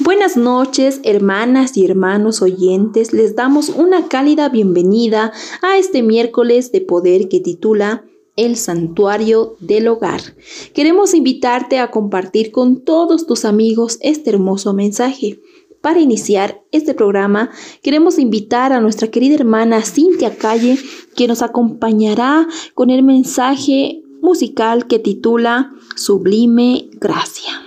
Buenas noches, hermanas y hermanos oyentes. Les damos una cálida bienvenida a este miércoles de poder que titula El Santuario del Hogar. Queremos invitarte a compartir con todos tus amigos este hermoso mensaje. Para iniciar este programa, queremos invitar a nuestra querida hermana Cintia Calle, que nos acompañará con el mensaje musical que titula Sublime Gracia.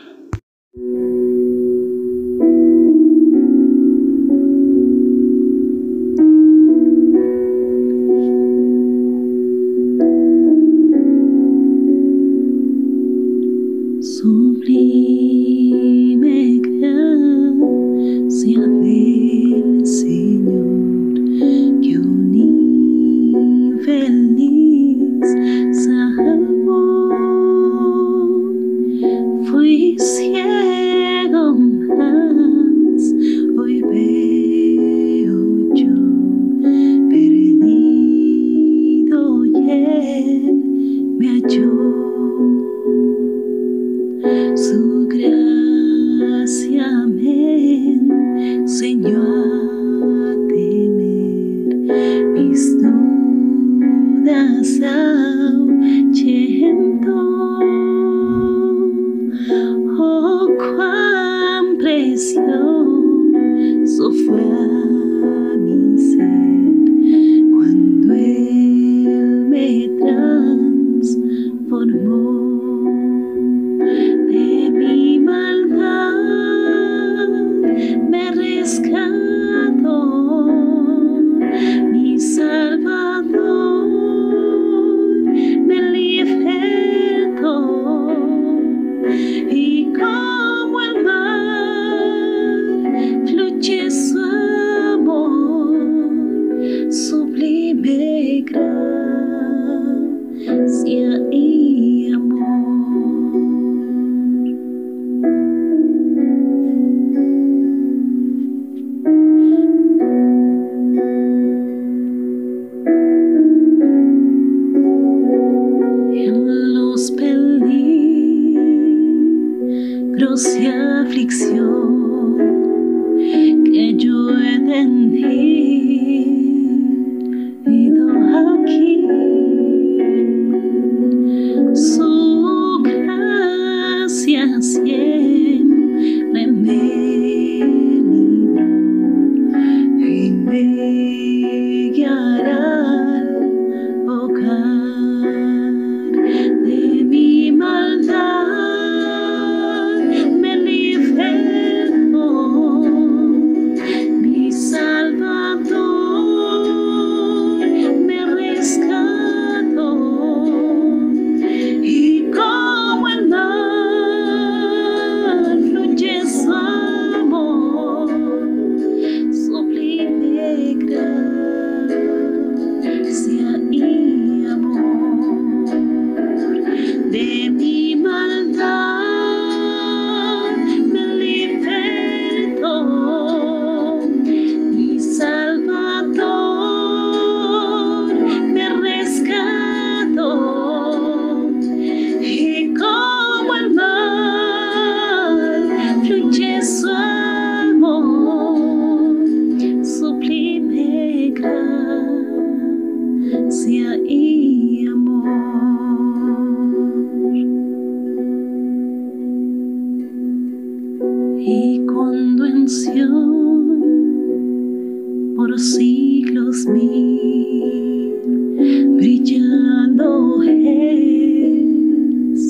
brillando es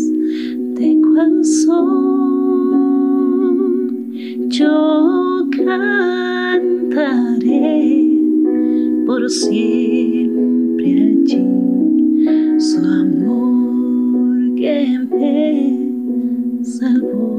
de cual son yo cantaré por siempre allí su amor que me salvó.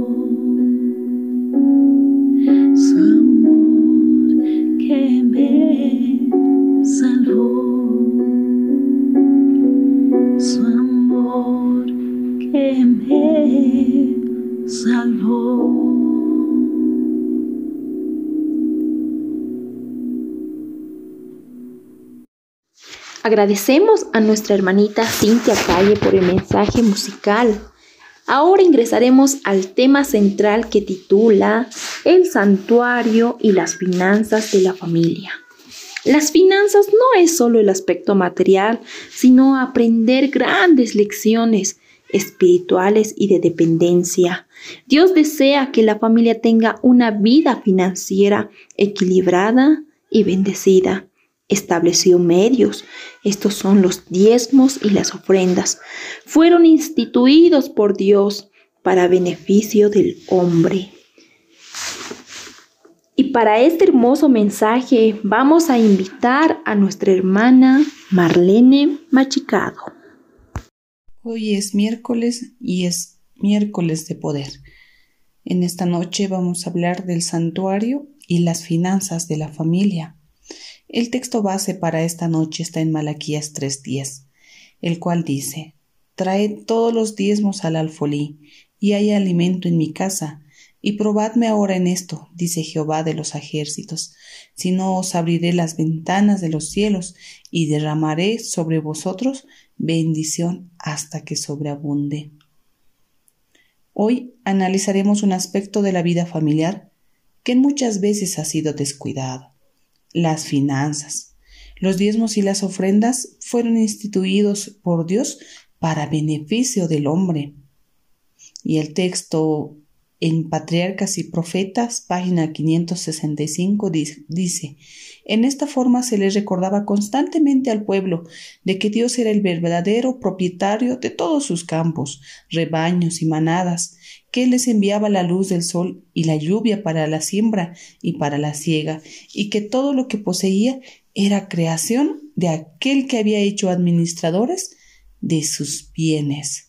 Agradecemos a nuestra hermanita Cintia Calle por el mensaje musical. Ahora ingresaremos al tema central que titula El santuario y las finanzas de la familia. Las finanzas no es solo el aspecto material, sino aprender grandes lecciones espirituales y de dependencia. Dios desea que la familia tenga una vida financiera equilibrada y bendecida. Estableció medios, estos son los diezmos y las ofrendas. Fueron instituidos por Dios para beneficio del hombre. Y para este hermoso mensaje vamos a invitar a nuestra hermana Marlene Machicado. Hoy es miércoles y es miércoles de poder. En esta noche vamos a hablar del santuario y las finanzas de la familia. El texto base para esta noche está en Malaquías 3:10, el cual dice: Traed todos los diezmos al alfolí, y hay alimento en mi casa, y probadme ahora en esto, dice Jehová de los ejércitos, si no os abriré las ventanas de los cielos, y derramaré sobre vosotros bendición hasta que sobreabunde. Hoy analizaremos un aspecto de la vida familiar que muchas veces ha sido descuidado, las finanzas. Los diezmos y las ofrendas fueron instituidos por Dios para beneficio del hombre. Y el texto en Patriarcas y Profetas, página 565, dice, en esta forma se les recordaba constantemente al pueblo de que Dios era el verdadero propietario de todos sus campos, rebaños y manadas, que les enviaba la luz del sol y la lluvia para la siembra y para la siega, y que todo lo que poseía era creación de aquel que había hecho administradores de sus bienes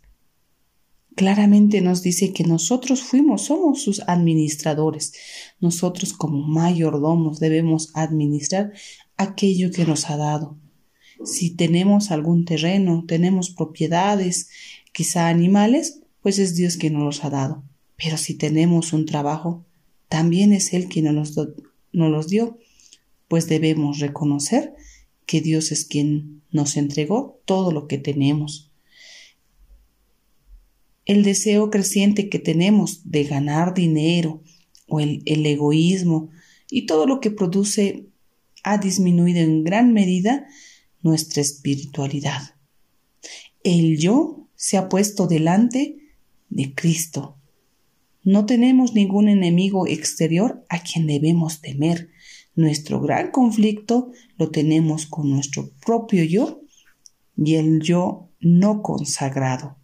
claramente nos dice que nosotros fuimos, somos sus administradores. Nosotros como mayordomos debemos administrar aquello que nos ha dado. Si tenemos algún terreno, tenemos propiedades, quizá animales, pues es Dios quien nos los ha dado. Pero si tenemos un trabajo, también es Él quien nos, nos los dio, pues debemos reconocer que Dios es quien nos entregó todo lo que tenemos el deseo creciente que tenemos de ganar dinero o el, egoísmo y todo lo que produce ha disminuido en gran medida nuestra espiritualidad. El yo se ha puesto delante de Cristo. No tenemos ningún enemigo exterior a quien debemos temer. Nuestro gran conflicto lo tenemos con nuestro propio yo y el yo no consagrado.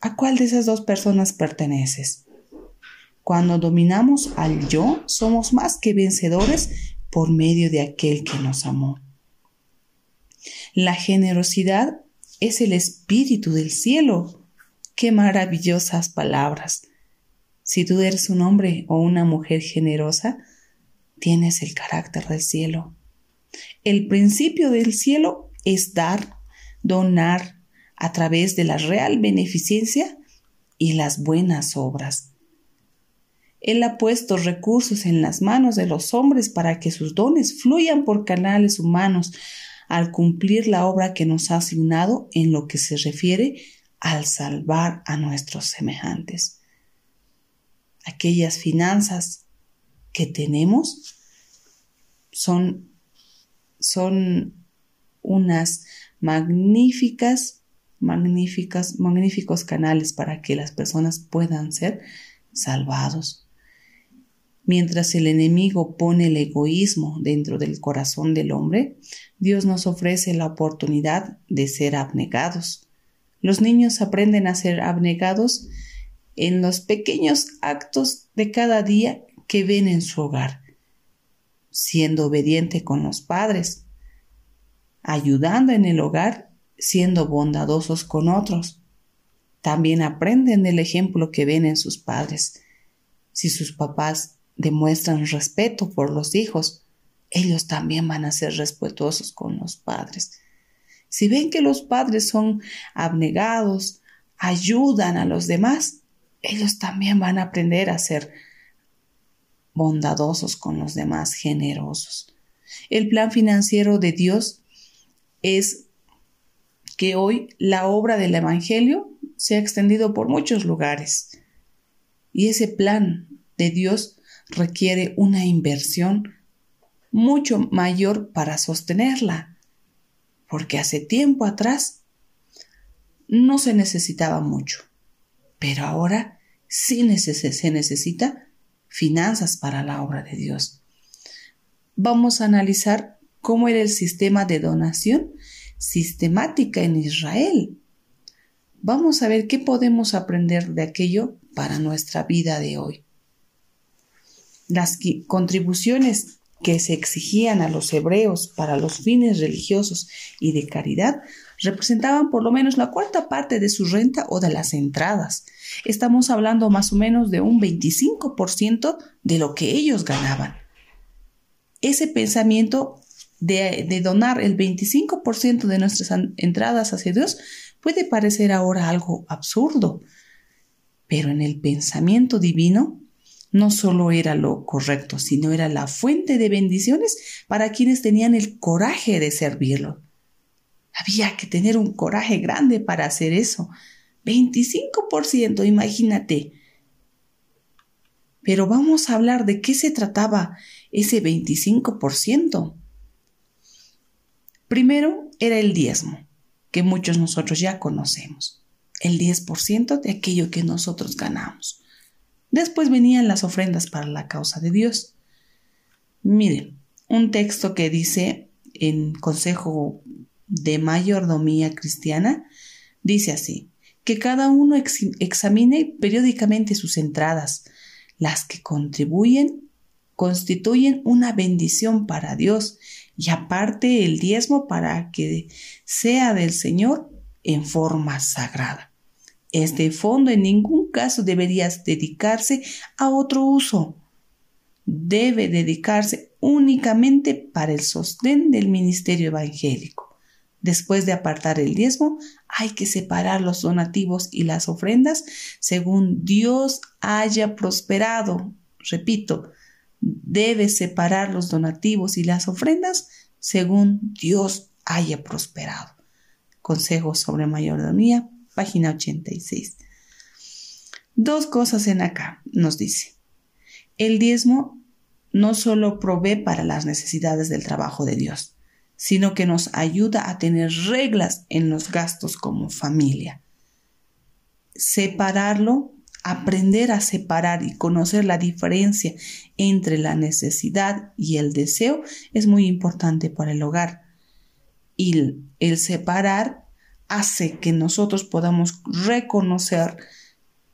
¿A cuál de esas dos personas perteneces? Cuando dominamos al yo, somos más que vencedores por medio de aquel que nos amó. La generosidad es el espíritu del cielo. Qué maravillosas palabras. Si tú eres un hombre o una mujer generosa, tienes el carácter del cielo. El principio del cielo es dar, donar, a través de la real beneficencia y las buenas obras. Él ha puesto recursos en las manos de los hombres para que sus dones fluyan por canales humanos al cumplir la obra que nos ha asignado en lo que se refiere al salvar a nuestros semejantes. Aquellas finanzas que tenemos son, son unas magníficas magníficas, magníficos canales para que las personas puedan ser salvados. Mientras el enemigo pone el egoísmo dentro del corazón del hombre, Dios nos ofrece la oportunidad de ser abnegados. Los niños aprenden a ser abnegados en los pequeños actos de cada día que ven en su hogar, siendo obediente con los padres, ayudando en el hogar siendo bondadosos con otros. También aprenden del ejemplo que ven en sus padres. Si sus papás demuestran respeto por los hijos, ellos también van a ser respetuosos con los padres. Si ven que los padres son abnegados, ayudan a los demás, ellos también van a aprender a ser bondadosos con los demás, generosos. El plan financiero de Dios es que hoy la obra del Evangelio se ha extendido por muchos lugares. Y ese plan de Dios requiere una inversión mucho mayor para sostenerla, porque hace tiempo atrás no se necesitaba mucho, pero ahora sí se necesita finanzas para la obra de Dios. Vamos a analizar cómo era el sistema de donación sistemática en Israel. Vamos a ver qué podemos aprender de aquello para nuestra vida de hoy. Las contribuciones que se exigían a los hebreos para los fines religiosos y de caridad representaban por lo menos la cuarta parte de su renta o de las entradas. Estamos hablando más o menos de un 25% de lo que ellos ganaban. Ese pensamiento de, donar el 25% de nuestras entradas hacia Dios puede parecer ahora algo absurdo, pero en el pensamiento divino no solo era lo correcto, sino era la fuente de bendiciones para quienes tenían el coraje de servirlo. Había que tener un coraje grande para hacer eso. 25%, imagínate. Pero vamos a hablar de qué se trataba ese 25%. Primero era el diezmo, que muchos nosotros ya conocemos, el 10% de aquello que nosotros ganamos. Después venían las ofrendas para la causa de Dios. Miren, un texto que dice en Consejo de Mayordomía Cristiana, dice así, que cada uno examine periódicamente sus entradas, las que contribuyen, constituyen una bendición para Dios y aparte el diezmo para que sea del Señor en forma sagrada. Este fondo en ningún caso debería dedicarse a otro uso. Debe dedicarse únicamente para el sostén del ministerio evangélico. Después de apartar el diezmo, hay que separar los donativos y las ofrendas según Dios haya prosperado. Repito, debe separar los donativos y las ofrendas según Dios haya prosperado. Consejos sobre mayordomía, página 86. Dos cosas en acá nos dice. El diezmo no solo provee para las necesidades del trabajo de Dios, sino que nos ayuda a tener reglas en los gastos como familia. Separarlo aprender a separar y conocer la diferencia entre la necesidad y el deseo es muy importante para el hogar. Y el separar hace que nosotros podamos reconocer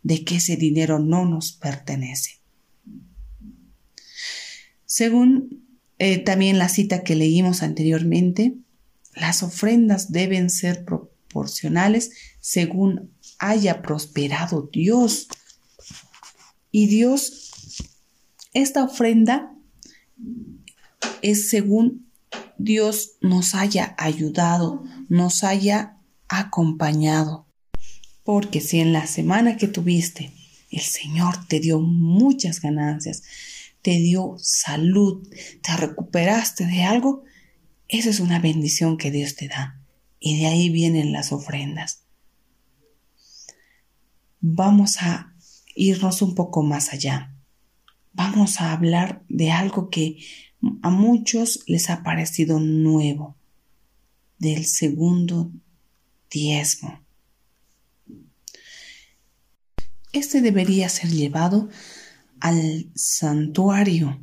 de que ese dinero no nos pertenece. Según eh, también la cita que leímos anteriormente, las ofrendas deben ser proporcionales según haya prosperado Dios y Dios, esta ofrenda es según Dios nos haya ayudado, nos haya acompañado. Porque si en la semana que tuviste el Señor te dio muchas ganancias, te dio salud, te recuperaste de algo, esa es una bendición que Dios te da. Y de ahí vienen las ofrendas. Vamos a irnos un poco más allá. Vamos a hablar de algo que a muchos les ha parecido nuevo, del segundo diezmo. Este debería ser llevado al santuario,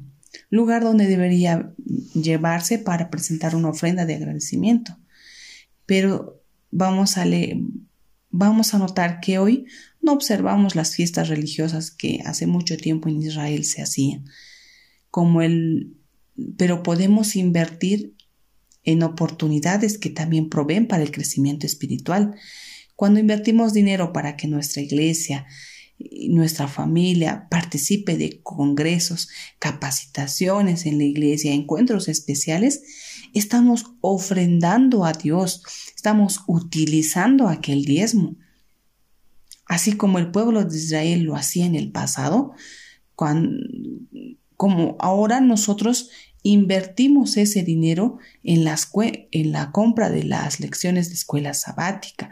lugar donde debería llevarse para presentar una ofrenda de agradecimiento. Pero vamos a, vamos a notar que hoy no observamos las fiestas religiosas que hace mucho tiempo en Israel se hacían, como el, pero podemos invertir en oportunidades que también proveen para el crecimiento espiritual. Cuando invertimos dinero para que nuestra iglesia, nuestra familia participe de congresos, capacitaciones en la iglesia, encuentros especiales, estamos ofrendando a Dios, estamos utilizando aquel diezmo así como el pueblo de Israel lo hacía en el pasado, como ahora nosotros invertimos ese dinero en, la compra de las lecciones de escuela sabática,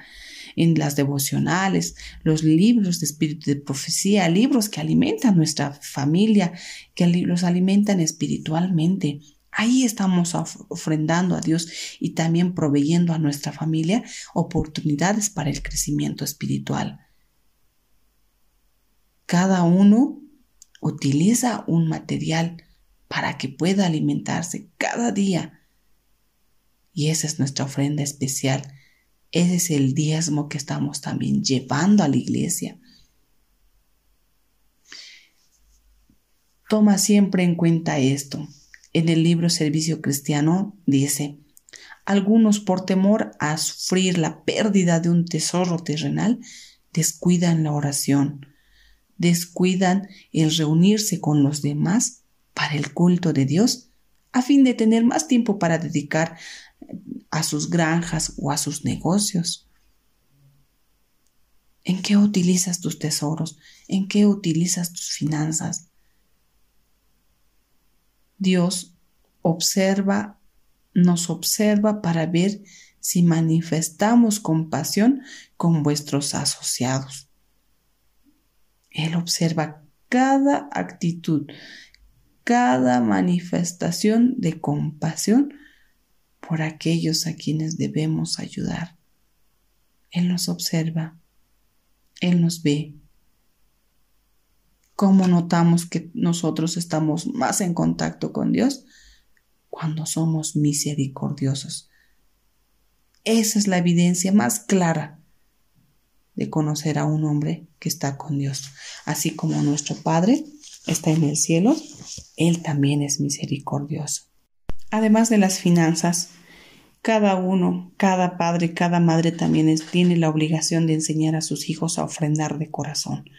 en las devocionales, los libros de espíritu de profecía, libros que alimentan nuestra familia, que los alimentan espiritualmente. Ahí estamos ofrendando a Dios y también proveyendo a nuestra familia oportunidades para el crecimiento espiritual. Cada uno utiliza un material para que pueda alimentarse cada día. Y esa es nuestra ofrenda especial. Ese es el diezmo que estamos también llevando a la iglesia. Toma siempre en cuenta esto. En el libro Servicio Cristiano dice, algunos por temor a sufrir la pérdida de un tesoro terrenal descuidan la oración, descuidan el reunirse con los demás para el culto de Dios, a fin de tener más tiempo para dedicar a sus granjas o a sus negocios. ¿En qué utilizas tus tesoros? ¿En qué utilizas tus finanzas? Dios observa, nos observa para ver si manifestamos compasión con vuestros asociados. Él observa cada actitud, cada manifestación de compasión por aquellos a quienes debemos ayudar. Él nos observa, Él nos ve. ¿Cómo notamos que nosotros estamos más en contacto con Dios? Cuando somos misericordiosos. Esa es la evidencia más clara de conocer a un hombre que está con Dios. Así como nuestro Padre está en el cielo, Él también es misericordioso. Además de las finanzas, cada uno, cada padre, cada madre también tiene la obligación de enseñar a sus hijos a ofrendar de corazón,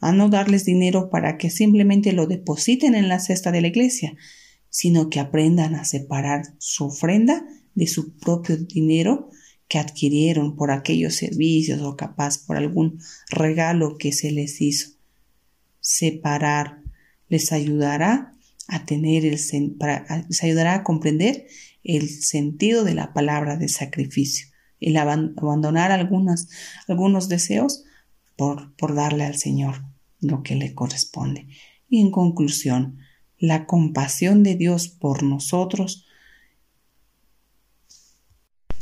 a no darles dinero para que simplemente lo depositen en la cesta de la iglesia, sino que aprendan a separar su ofrenda de su propio dinero que adquirieron por aquellos servicios o capaz por algún regalo que se les hizo. Separar les ayudará a tener el les ayudará a comprender el sentido de la palabra de sacrificio, el abandonar algunos deseos por, por darle al Señor lo que le corresponde. Y en conclusión, la compasión de Dios por nosotros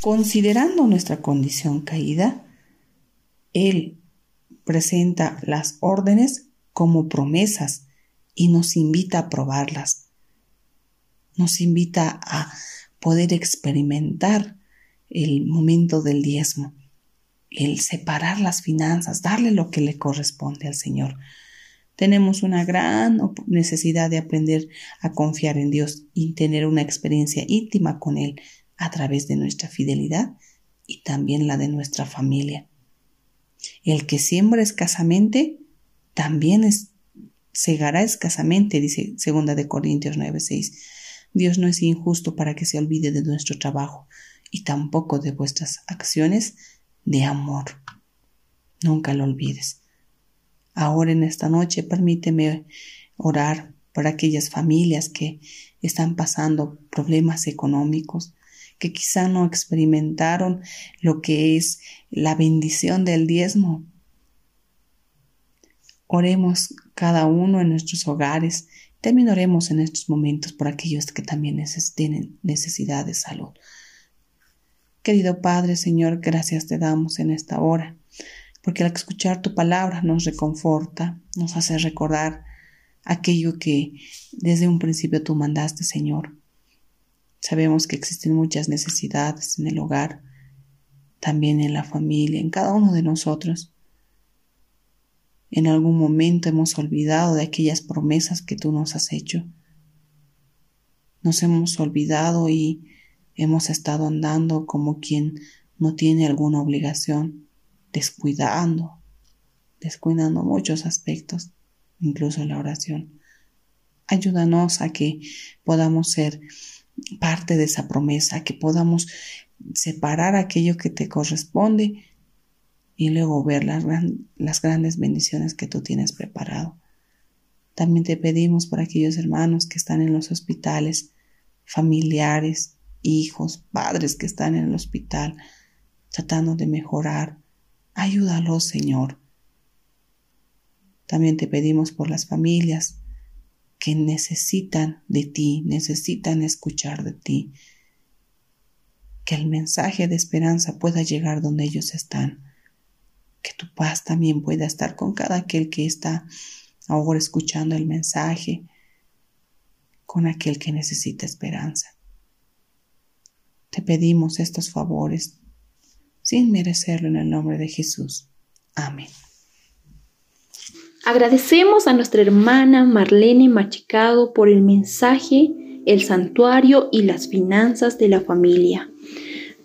Considerando nuestra condición caída, Él presenta las órdenes como promesas y nos invita a probarlas. Nos invita a poder experimentar el momento del diezmo, el separar las finanzas, darle lo que le corresponde al Señor. Tenemos una gran necesidad de aprender a confiar en Dios y tener una experiencia íntima con Él a través de nuestra fidelidad y también la de nuestra familia. El que siembra escasamente también es, segará escasamente, dice segunda de Corintios 9:6. Dios no es injusto para que se olvide de nuestro trabajo y tampoco de vuestras acciones de amor. Nunca lo olvides. Ahora en esta noche permíteme orar por aquellas familias que están pasando problemas económicos, que quizá no experimentaron lo que es la bendición del diezmo. Oremos cada uno en nuestros hogares. También oremos en estos momentos por aquellos que también tienen necesidad de salud. Querido Padre, Señor, gracias te damos en esta hora, porque al escuchar tu palabra nos reconforta, nos hace recordar aquello que desde un principio tú mandaste, Señor, Sabemos que existen muchas necesidades en el hogar, también en la familia, en cada uno de nosotros. En algún momento hemos olvidado de aquellas promesas que tú nos has hecho. Nos hemos olvidado y hemos estado andando como quien no tiene alguna obligación, descuidando, descuidando muchos aspectos, incluso la oración. Ayúdanos a que podamos ser parte de esa promesa, que podamos separar aquello que te corresponde y luego ver las, las grandes bendiciones que tú tienes preparado. También te pedimos por aquellos hermanos que están en los hospitales, familiares, hijos, padres que están en el hospital, tratando de mejorar, Ayúdalos, Señor. También te pedimos por las familias que necesitan de ti, necesitan escuchar de ti, que el mensaje de esperanza pueda llegar donde ellos están, que tu paz también pueda estar con cada aquel que está ahora escuchando el mensaje, con aquel que necesita esperanza. Te pedimos estos favores sin merecerlo en el nombre de Jesús. Amén. Agradecemos a nuestra hermana Marlene Machicado por el mensaje, el santuario y las finanzas de la familia.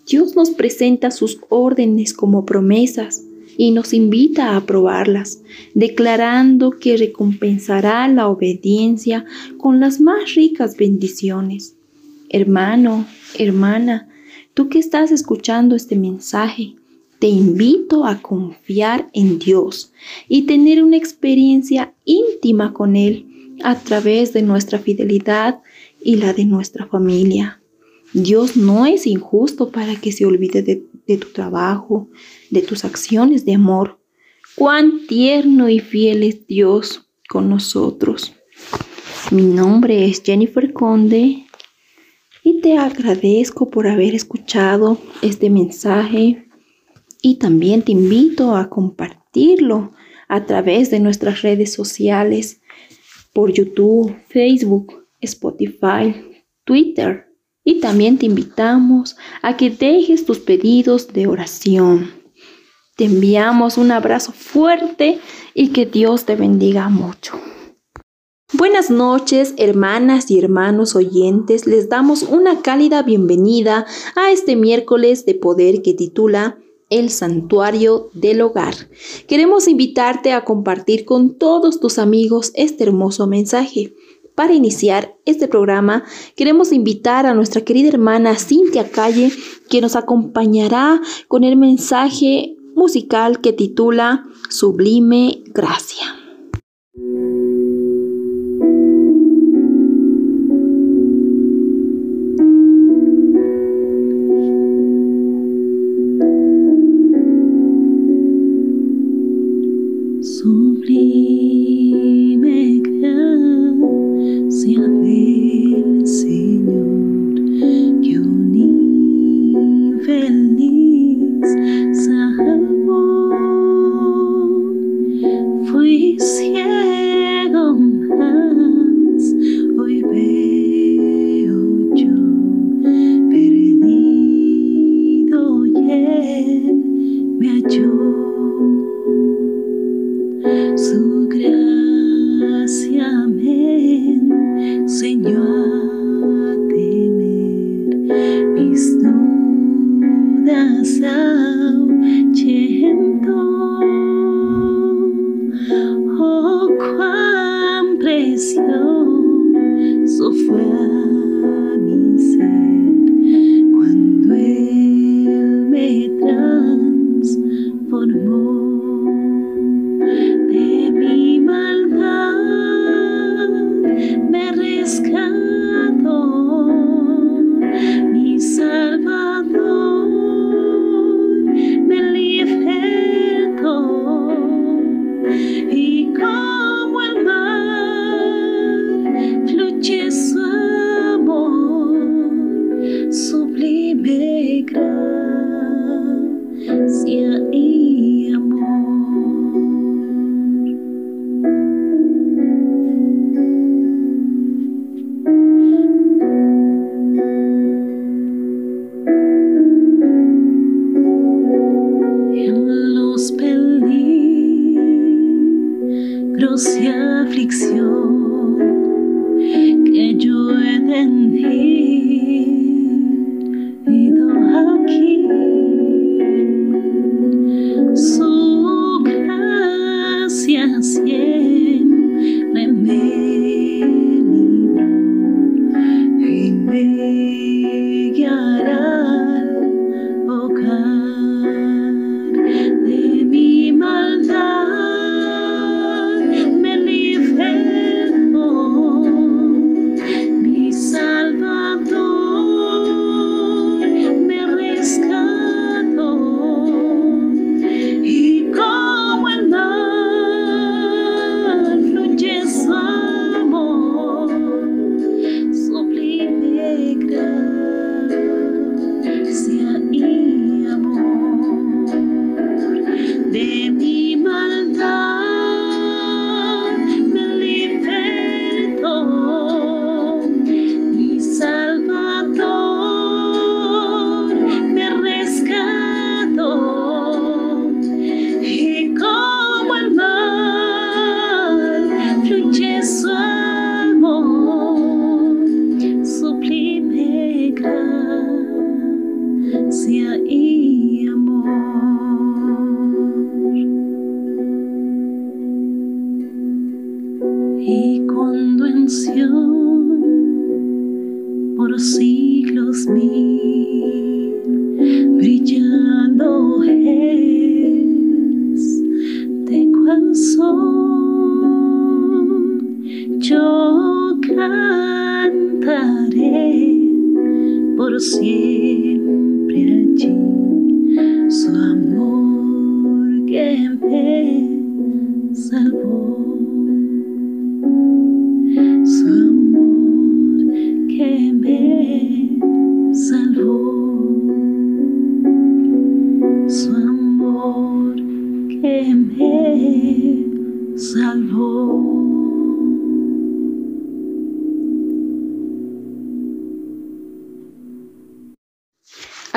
Dios nos presenta sus órdenes como promesas y nos invita a aprobarlas, declarando que recompensará la obediencia con las más ricas bendiciones. Hermano, hermana, tú que estás escuchando este mensaje, te invito a confiar en Dios y tener una experiencia íntima con Él a través de nuestra fidelidad y la de nuestra familia. Dios no es injusto para que se olvide de, tu trabajo, de tus acciones de amor. Cuán tierno y fiel es Dios con nosotros. Mi nombre es Jennifer Conde y te agradezco por haber escuchado este mensaje y también te invito a compartirlo a través de nuestras redes sociales por YouTube, Facebook, Spotify, Twitter y también te invitamos a que dejes tus pedidos de oración. Te enviamos un abrazo fuerte y que Dios te bendiga mucho. Buenas noches, hermanas y hermanos oyentes. Les damos una cálida bienvenida a este miércoles de poder que titula el santuario del hogar. Queremos invitarte a compartir con todos tus amigos este hermoso mensaje. Para iniciar este programa, queremos invitar a nuestra querida hermana Cintia Calle, que nos acompañará con el mensaje musical que titula Sublime Gracia.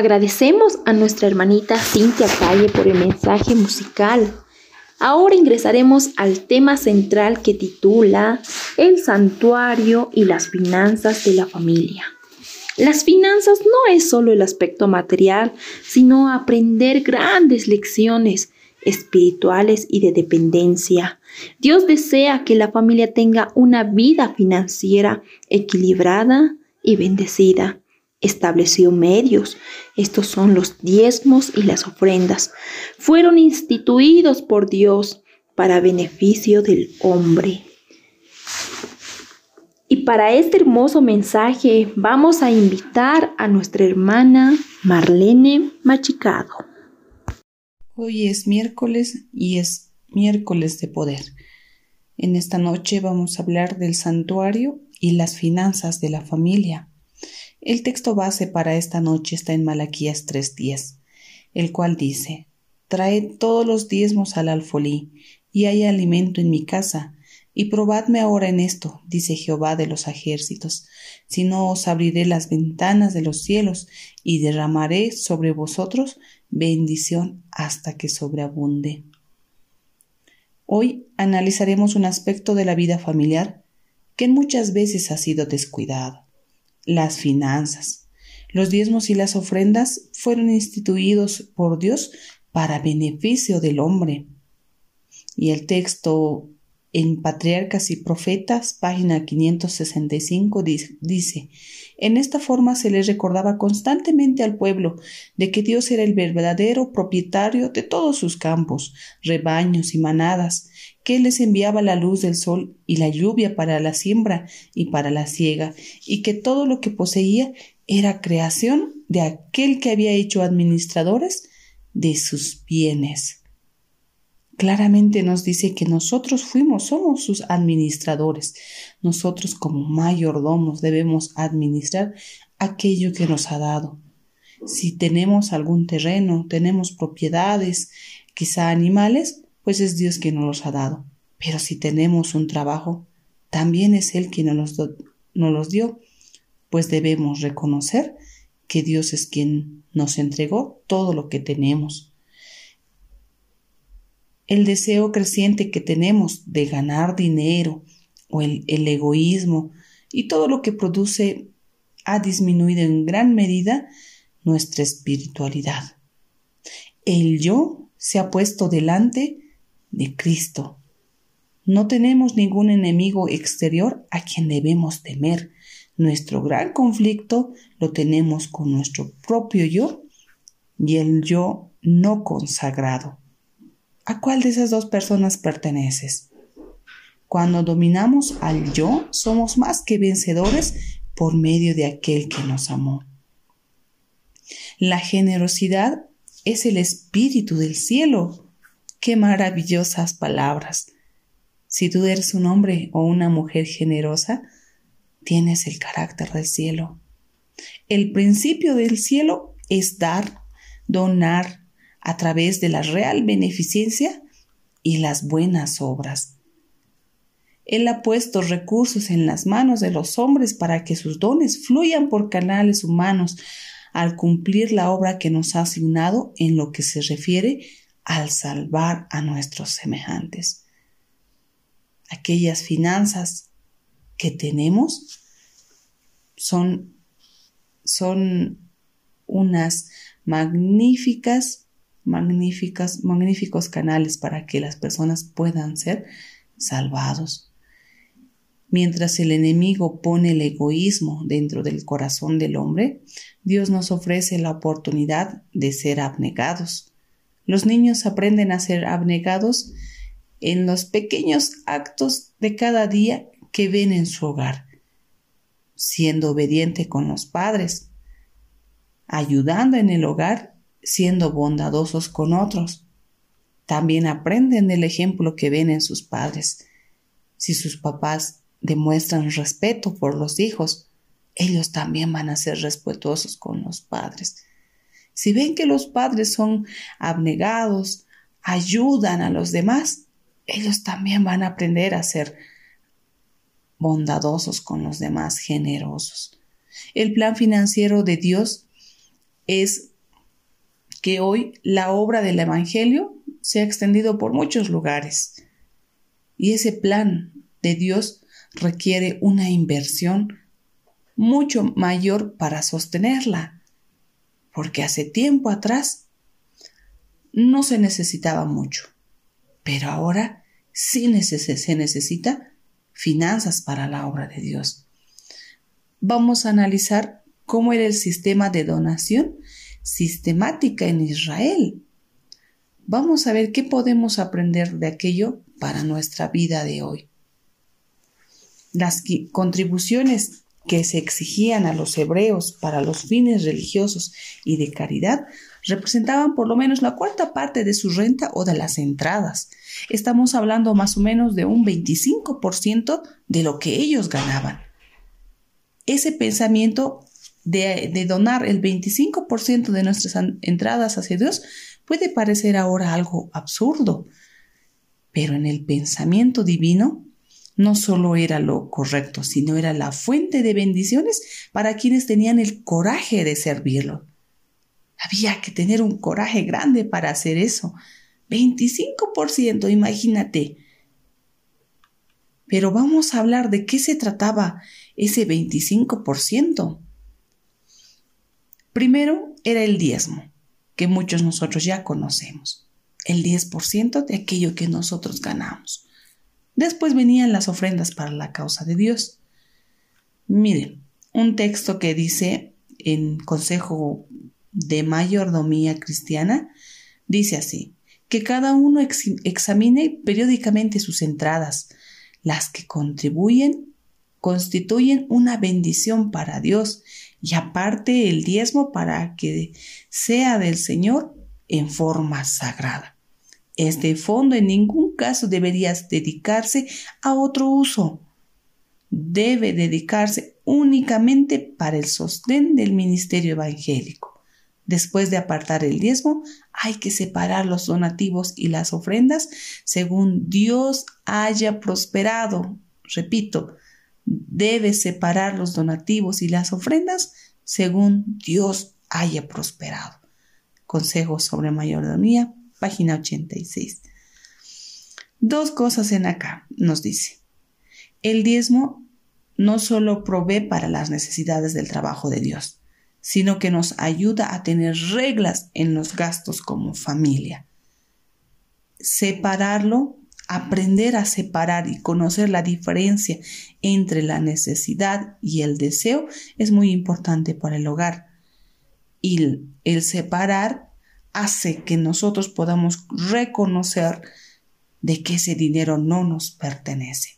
Agradecemos a nuestra hermanita Cintia Calle por el mensaje musical. Ahora ingresaremos al tema central que titula El santuario y las finanzas de la familia. Las finanzas no es solo el aspecto material, sino aprender grandes lecciones espirituales y de dependencia. Dios desea que la familia tenga una vida financiera equilibrada y bendecida estableció medios. Estos son los diezmos y las ofrendas. Fueron instituidos por Dios para beneficio del hombre. Y para este hermoso mensaje vamos a invitar a nuestra hermana Marlene Machicado. Hoy es miércoles y es miércoles de poder. En esta noche vamos a hablar del santuario y las finanzas de la familia. El texto base para esta noche está en Malaquías 3:10, el cual dice, Traed todos los diezmos al alfolí, y hay alimento en mi casa, y probadme ahora en esto, dice Jehová de los ejércitos, si no os abriré las ventanas de los cielos, y derramaré sobre vosotros bendición hasta que sobreabunde. Hoy analizaremos un aspecto de la vida familiar que muchas veces ha sido descuidado las finanzas. Los diezmos y las ofrendas fueron instituidos por Dios para beneficio del hombre. Y el texto en Patriarcas y Profetas, página 565, dice, en esta forma se les recordaba constantemente al pueblo de que Dios era el verdadero propietario de todos sus campos, rebaños y manadas, que les enviaba la luz del sol y la lluvia para la siembra y para la siega, y que todo lo que poseía era creación de aquel que había hecho administradores de sus bienes. Claramente nos dice que nosotros fuimos, somos sus administradores. Nosotros como mayordomos debemos administrar aquello que nos ha dado. Si tenemos algún terreno, tenemos propiedades, quizá animales, pues es Dios quien nos los ha dado. Pero si tenemos un trabajo, también es Él quien nos, nos los dio, pues debemos reconocer que Dios es quien nos entregó todo lo que tenemos. El deseo creciente que tenemos de ganar dinero o el, el egoísmo y todo lo que produce ha disminuido en gran medida nuestra espiritualidad. El yo se ha puesto delante de Cristo. No tenemos ningún enemigo exterior a quien debemos temer. Nuestro gran conflicto lo tenemos con nuestro propio yo y el yo no consagrado. ¿A cuál de esas dos personas perteneces? Cuando dominamos al yo, somos más que vencedores por medio de aquel que nos amó. La generosidad es el espíritu del cielo Qué maravillosas palabras. Si tú eres un hombre o una mujer generosa, tienes el carácter del cielo. El principio del cielo es dar, donar a través de la real beneficencia y las buenas obras. Él ha puesto recursos en las manos de los hombres para que sus dones fluyan por canales humanos al cumplir la obra que nos ha asignado en lo que se refiere al salvar a nuestros semejantes. Aquellas finanzas que tenemos son, son unas magníficas, magníficas, magníficos canales para que las personas puedan ser salvados. Mientras el enemigo pone el egoísmo dentro del corazón del hombre, Dios nos ofrece la oportunidad de ser abnegados. Los niños aprenden a ser abnegados en los pequeños actos de cada día que ven en su hogar, siendo obediente con los padres, ayudando en el hogar, siendo bondadosos con otros. También aprenden del ejemplo que ven en sus padres. Si sus papás demuestran respeto por los hijos, ellos también van a ser respetuosos con los padres. Si ven que los padres son abnegados, ayudan a los demás, ellos también van a aprender a ser bondadosos con los demás, generosos. El plan financiero de Dios es que hoy la obra del Evangelio se ha extendido por muchos lugares. Y ese plan de Dios requiere una inversión mucho mayor para sostenerla, porque hace tiempo atrás no se necesitaba mucho, pero ahora sí se necesita finanzas para la obra de Dios. Vamos a analizar cómo era el sistema de donación sistemática en Israel. Vamos a ver qué podemos aprender de aquello para nuestra vida de hoy. Las contribuciones que se exigían a los hebreos para los fines religiosos y de caridad representaban por lo menos la cuarta parte de su renta o de las entradas. Estamos hablando más o menos de un 25% de lo que ellos ganaban. Ese pensamiento de, de donar el 25% de nuestras entradas hacia Dios puede parecer ahora algo absurdo, pero en el pensamiento divino no solo era lo correcto, sino era la fuente de bendiciones para quienes tenían el coraje de servirlo. Había que tener un coraje grande para hacer eso. 25%, imagínate. Pero vamos a hablar de qué se trataba ese 25%. Primero era el diezmo, que muchos nosotros ya conocemos. El 10% de aquello que nosotros ganamos. Después venían las ofrendas para la causa de Dios. Miren, un texto que dice en Consejo de Mayordomía Cristiana, dice así, que cada uno examine periódicamente sus entradas, las que contribuyen, constituyen una bendición para Dios y aparte el diezmo para que sea del Señor en forma sagrada. Este fondo en ningún caso debería dedicarse a otro uso. Debe dedicarse únicamente para el sostén del ministerio evangélico. Después de apartar el diezmo, hay que separar los donativos y las ofrendas según Dios haya prosperado. Repito, debe separar los donativos y las ofrendas según Dios haya prosperado. Consejo sobre mayordomía página 86. Dos cosas en acá nos dice. El diezmo no solo provee para las necesidades del trabajo de Dios, sino que nos ayuda a tener reglas en los gastos como familia. Separarlo, aprender a separar y conocer la diferencia entre la necesidad y el deseo es muy importante para el hogar. Y el separar hace que nosotros podamos reconocer de que ese dinero no nos pertenece.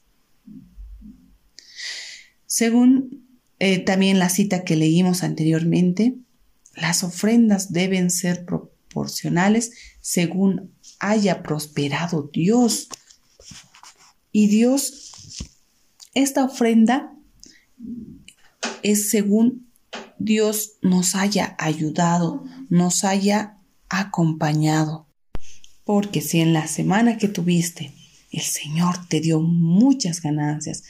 Según eh, también la cita que leímos anteriormente, las ofrendas deben ser proporcionales según haya prosperado Dios. Y Dios, esta ofrenda es según Dios nos haya ayudado, nos haya acompañado. Porque si en la semana que tuviste el Señor te dio muchas ganancias,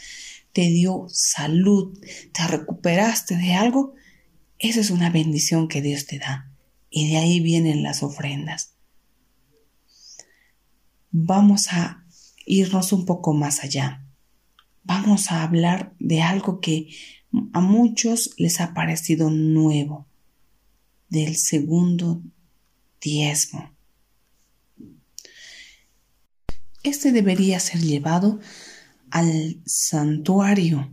te dio salud, te recuperaste de algo, esa es una bendición que Dios te da. Y de ahí vienen las ofrendas. Vamos a irnos un poco más allá. Vamos a hablar de algo que a muchos les ha parecido nuevo, del segundo diezmo. Este debería ser llevado al santuario,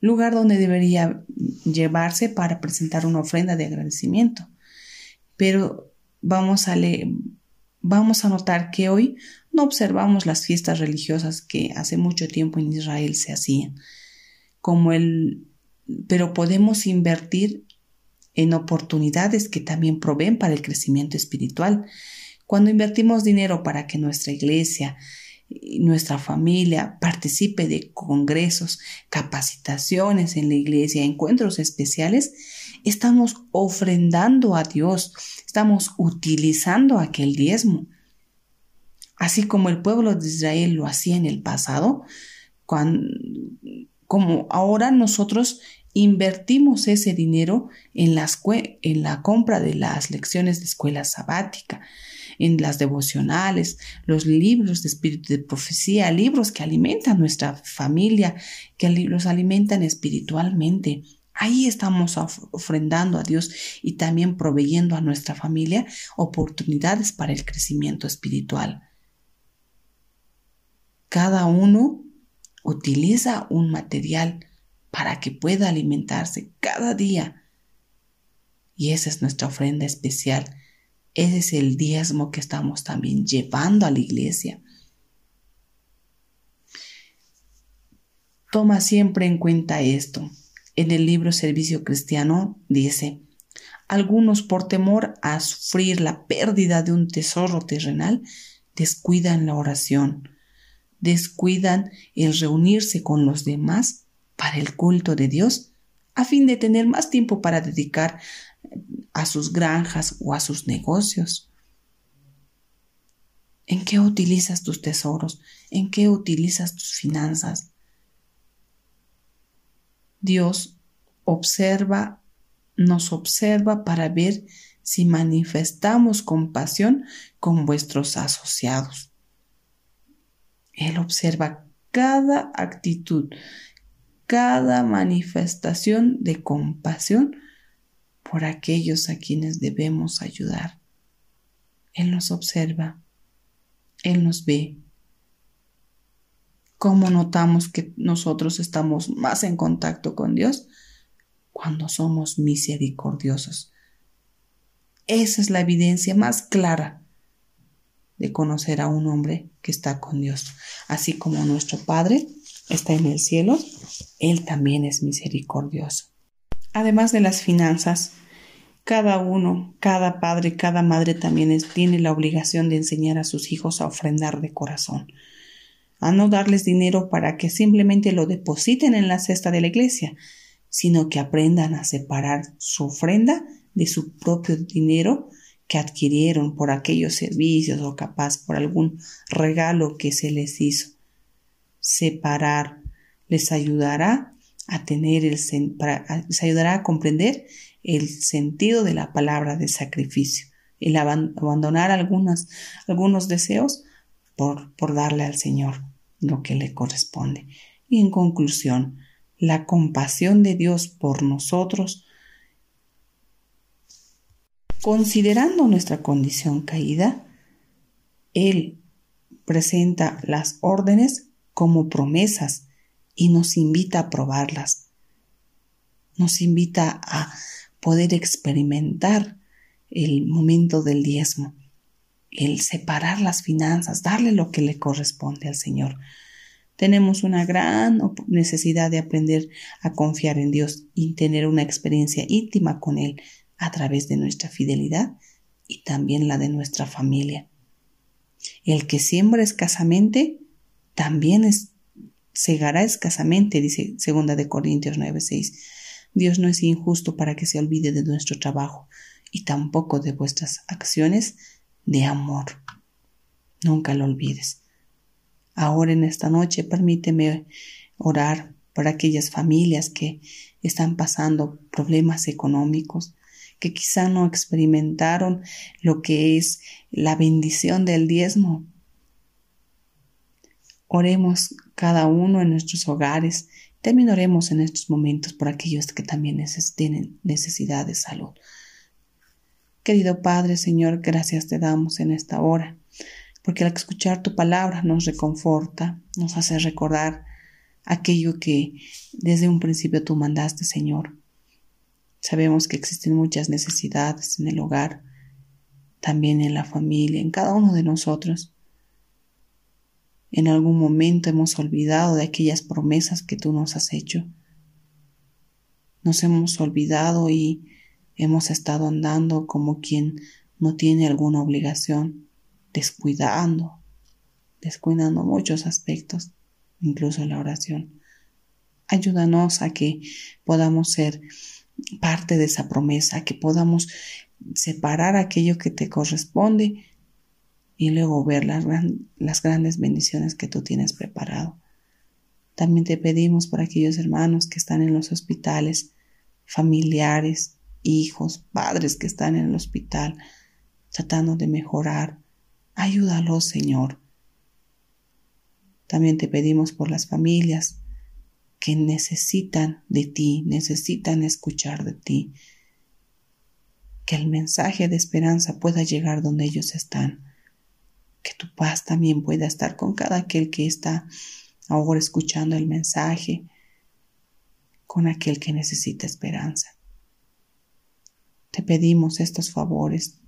lugar donde debería llevarse para presentar una ofrenda de agradecimiento. Pero vamos a, vamos a notar que hoy no observamos las fiestas religiosas que hace mucho tiempo en Israel se hacían, como el, pero podemos invertir en oportunidades que también proveen para el crecimiento espiritual. Cuando invertimos dinero para que nuestra iglesia nuestra familia participe de congresos, capacitaciones en la iglesia, encuentros especiales, estamos ofrendando a Dios, estamos utilizando aquel diezmo. Así como el pueblo de Israel lo hacía en el pasado, como ahora nosotros invertimos ese dinero en, la compra de las lecciones de escuela sabática, en las devocionales, los libros de espíritu de profecía, libros que alimentan nuestra familia, que los alimentan espiritualmente. Ahí estamos ofrendando a Dios y también proveyendo a nuestra familia oportunidades para el crecimiento espiritual. Cada uno utiliza un material para que pueda alimentarse cada día. Y esa es nuestra ofrenda especial. Ese es el diezmo que estamos también llevando a la iglesia. Toma siempre en cuenta esto. En el libro Servicio Cristiano dice, algunos por temor a sufrir la pérdida de un tesoro terrenal descuidan la oración, descuidan el reunirse con los demás para el culto de Dios, a fin de tener más tiempo para dedicar a sus granjas o a sus negocios. ¿En qué utilizas tus tesoros? ¿En qué utilizas tus finanzas? Dios observa, nos observa para ver si manifestamos compasión con vuestros asociados. Él observa cada actitud, cada manifestación de compasión por aquellos a quienes debemos ayudar. Él nos observa, Él nos ve. ¿Cómo notamos que nosotros estamos más en contacto con Dios? Cuando somos misericordiosos. Esa es la evidencia más clara de conocer a un hombre que está con Dios. Así como nuestro Padre está en el cielo, Él también es misericordioso. Además de las finanzas, cada uno, cada padre, cada madre también tiene la obligación de enseñar a sus hijos a ofrendar de corazón, a no darles dinero para que simplemente lo depositen en la cesta de la iglesia, sino que aprendan a separar su ofrenda de su propio dinero que adquirieron por aquellos servicios o capaz por algún regalo que se les hizo separar, les ayudará a tener el les ayudará a comprender el sentido de la palabra de sacrificio, el abandonar algunos deseos por, por darle al Señor lo que le corresponde. Y en conclusión, la compasión de Dios por nosotros, considerando nuestra condición caída, Él presenta las órdenes como promesas y nos invita a probarlas. Nos invita a poder experimentar el momento del diezmo, el separar las finanzas, darle lo que le corresponde al Señor. Tenemos una gran necesidad de aprender a confiar en Dios y tener una experiencia íntima con Él a través de nuestra fidelidad y también la de nuestra familia. El que siembra escasamente también es, segará escasamente, dice segunda de Corintios 9:6. Dios no es injusto para que se olvide de nuestro trabajo y tampoco de vuestras acciones de amor. Nunca lo olvides. Ahora en esta noche permíteme orar por aquellas familias que están pasando problemas económicos, que quizá no experimentaron lo que es la bendición del diezmo, Oremos cada uno en nuestros hogares. También oremos en estos momentos por aquellos que también tienen necesidad de salud. Querido Padre, Señor, gracias te damos en esta hora, porque al escuchar tu palabra nos reconforta, nos hace recordar aquello que desde un principio tú mandaste, Señor. Sabemos que existen muchas necesidades en el hogar, también en la familia, en cada uno de nosotros. En algún momento hemos olvidado de aquellas promesas que tú nos has hecho. Nos hemos olvidado y hemos estado andando como quien no tiene alguna obligación, descuidando, descuidando muchos aspectos, incluso la oración. Ayúdanos a que podamos ser parte de esa promesa, que podamos separar aquello que te corresponde y luego ver las, las, grandes bendiciones que tú tienes preparado. También te pedimos por aquellos hermanos que están en los hospitales, familiares, hijos, padres que están en el hospital tratando de mejorar. Ayúdalos, Señor. También te pedimos por las familias que necesitan de ti, necesitan escuchar de ti. Que el mensaje de esperanza pueda llegar donde ellos están. Que tu paz también pueda estar con cada aquel que está ahora escuchando el mensaje, con aquel que necesita esperanza. Te pedimos estos favores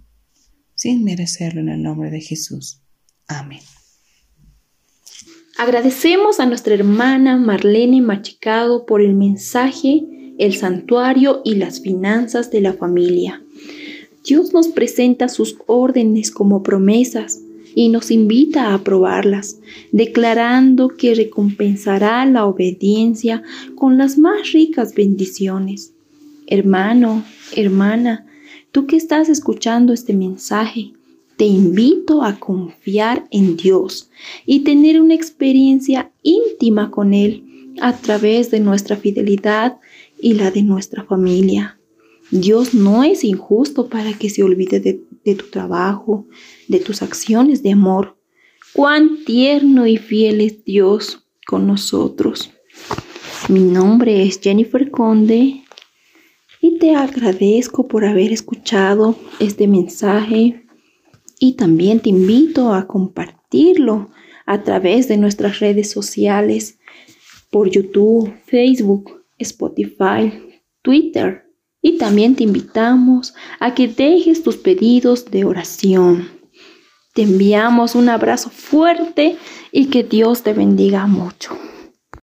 sin merecerlo en el nombre de Jesús. Amén. Agradecemos a nuestra hermana Marlene Machicado por el mensaje, el santuario y las finanzas de la familia. Dios nos presenta sus órdenes como promesas y nos invita a aprobarlas, declarando que recompensará la obediencia con las más ricas bendiciones. Hermano, hermana, tú que estás escuchando este mensaje, te invito a confiar en Dios y tener una experiencia íntima con Él a través de nuestra fidelidad y la de nuestra familia. Dios no es injusto para que se olvide de, tu trabajo, de tus acciones de amor. Cuán tierno y fiel es Dios con nosotros. Mi nombre es Jennifer Conde y te agradezco por haber escuchado este mensaje y también te invito a compartirlo a través de nuestras redes sociales por YouTube, Facebook, Spotify, Twitter. Y también te invitamos a que dejes tus pedidos de oración. Te enviamos un abrazo fuerte y que Dios te bendiga mucho.